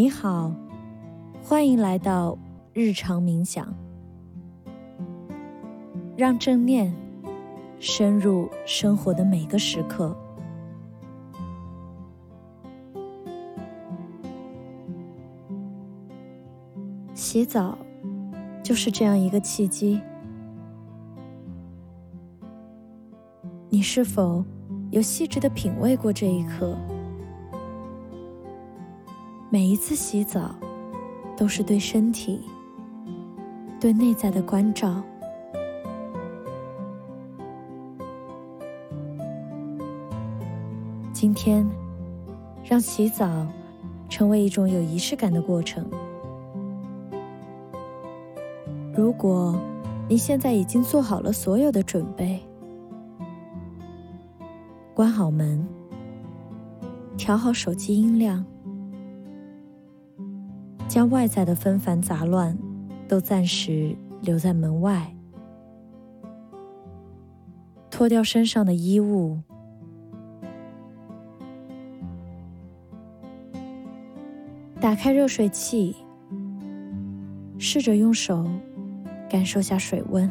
你好，欢迎来到日常冥想，让正念深入生活的每个时刻。洗澡就是这样一个契机。你是否有细致的品味过这一刻？每一次洗澡，都是对身体、对内在的关照。今天，让洗澡成为一种有仪式感的过程。如果你现在已经做好了所有的准备，关好门，调好手机音量，将外在的纷繁杂乱都暂时留在门外，脱掉身上的衣物，打开热水器，试着用手感受下水温。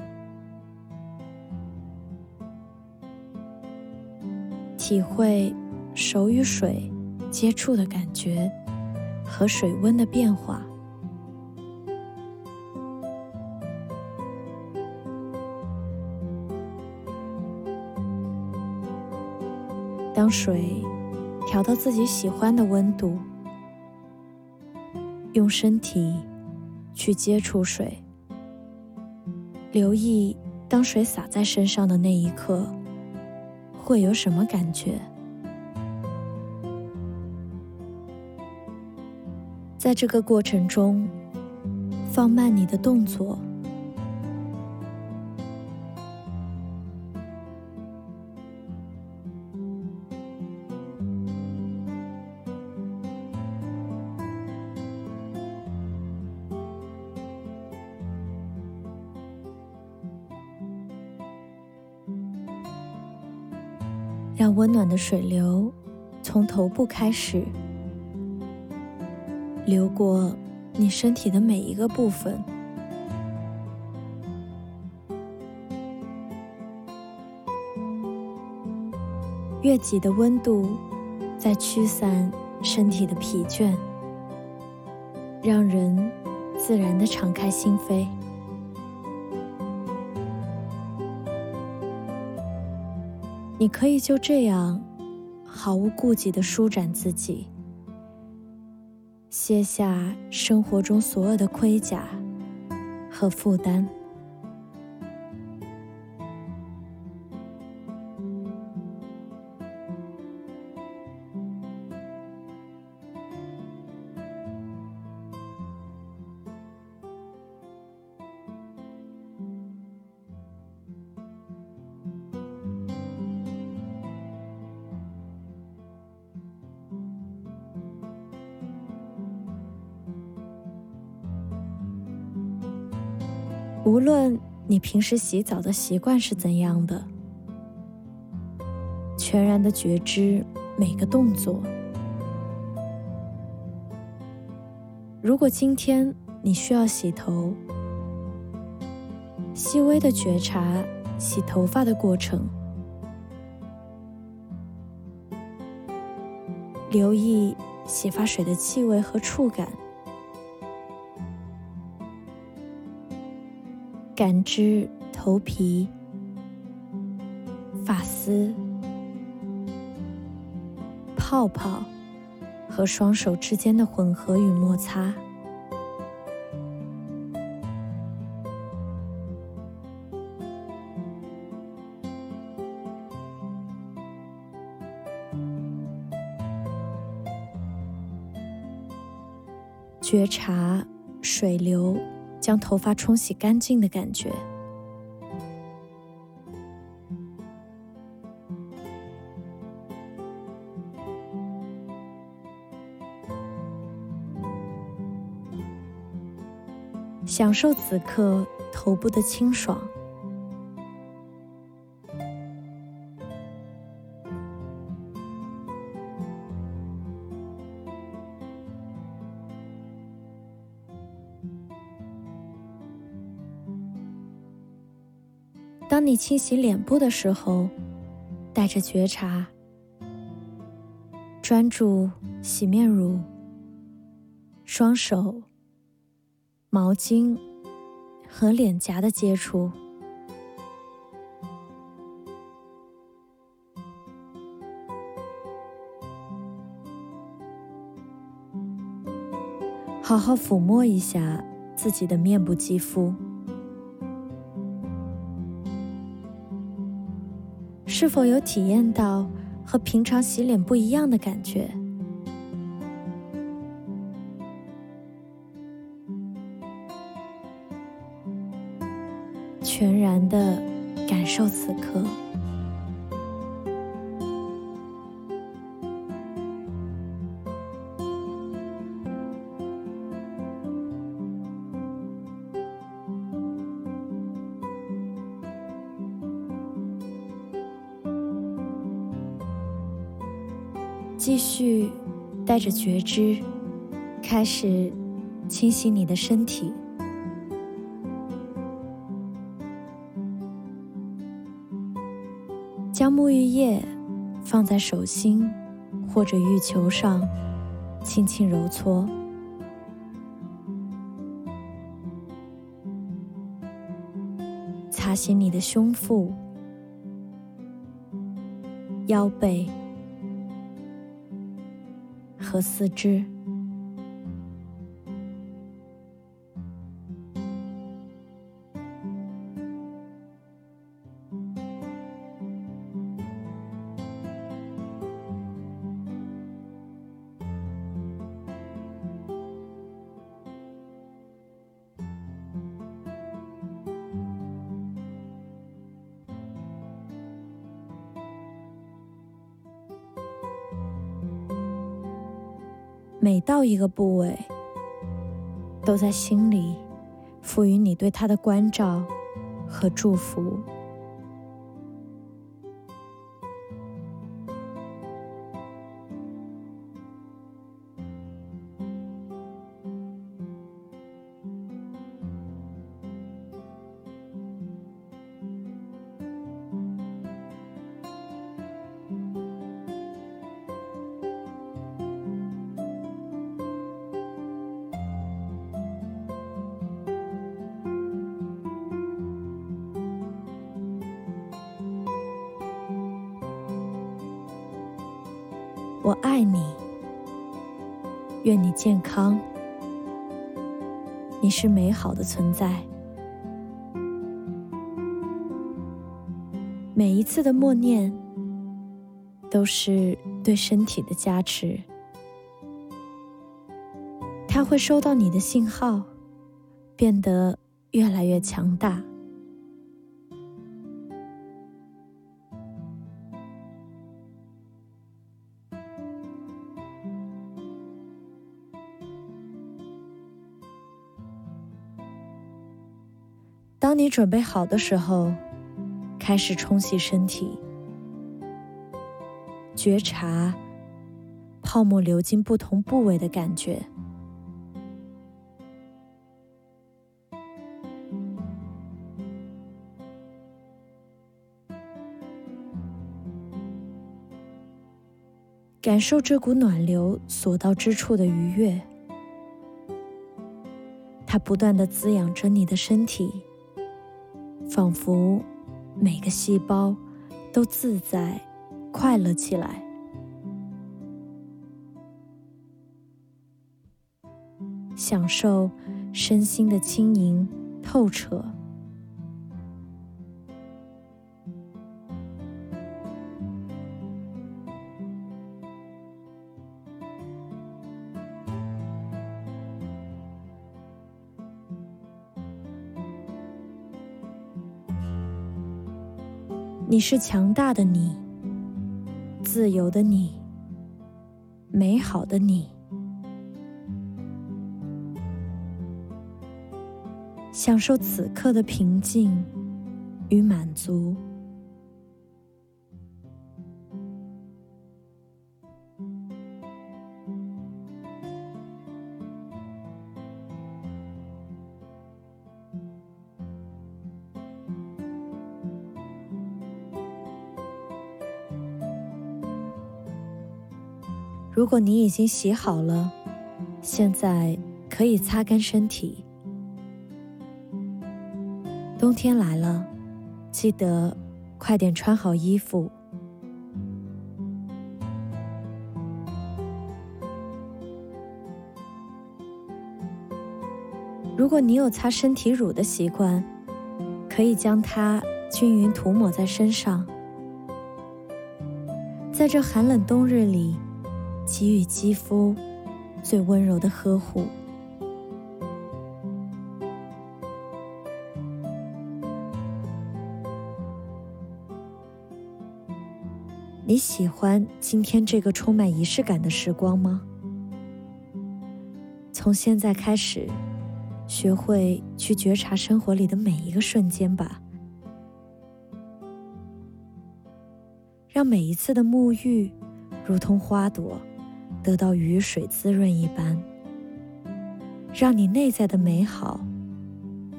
体会手与水接触的感觉和水温的变化。当水调到自己喜欢的温度，用身体去接触水，留意当水洒在身上的那一刻。会有什么感觉？在这个过程中，放慢你的动作，让温暖的水流从头部开始，流过你身体的每一个部分，越急的温度在驱散身体的疲倦，让人自然的敞开心扉。你可以就这样毫无顾忌的舒展自己，卸下生活中所有的盔甲和负担。无论你平时洗澡的习惯是怎样的，全然的觉知每个动作。如果今天你需要洗头，细微的觉察洗头发的过程，留意洗发水的气味和触感。感知头皮、发丝、泡泡和双手之间的混合与摩擦，觉察水流。将头发冲洗干净的感觉，享受此刻头部的清爽。你清洗脸部的时候，带着觉察，专注洗面乳、双手、毛巾和脸颊的接触。好好抚摸一下自己的面部肌肤，是否有体验到和平常洗脸不一样的感觉？全然的感受此刻。继续带着觉知，开始清洗你的身体，将沐浴液放在手心或者浴球上，轻轻揉搓，擦洗你的胸腹、腰背。和四肢。每到一个部位，都在心里赋予你对他的关照和祝福。我爱你，愿你健康。你是美好的存在。每一次的默念，都是对身体的加持。它会收到你的信号，变得越来越强大。当你准备好的时候，开始冲洗身体，觉察泡沫流进不同部位的感觉，感受这股暖流所到之处的愉悦，它不断的滋养着你的身体。仿佛每个细胞都自在、快乐起来，享受身心的轻盈、透彻。你是强大的你，自由的你，美好的你，享受此刻的平静与满足。如果你已经洗好了，现在可以擦干身体。冬天来了，记得快点穿好衣服。如果你有擦身体乳的习惯，可以将它均匀涂抹在身上，在这寒冷冬日里，给予肌肤最温柔的呵护。你喜欢今天这个充满仪式感的时光吗？从现在开始。学会去觉察生活里的每一个瞬间吧，让每一次的沐浴如同花朵得到雨水滋润一般，让你内在的美好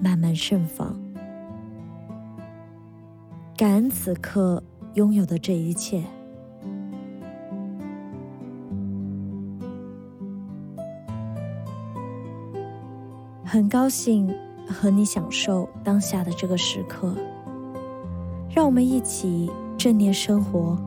慢慢盛放。感恩此刻拥有的这一切。很高兴和你享受当下的这个时刻，让我们一起正念生活。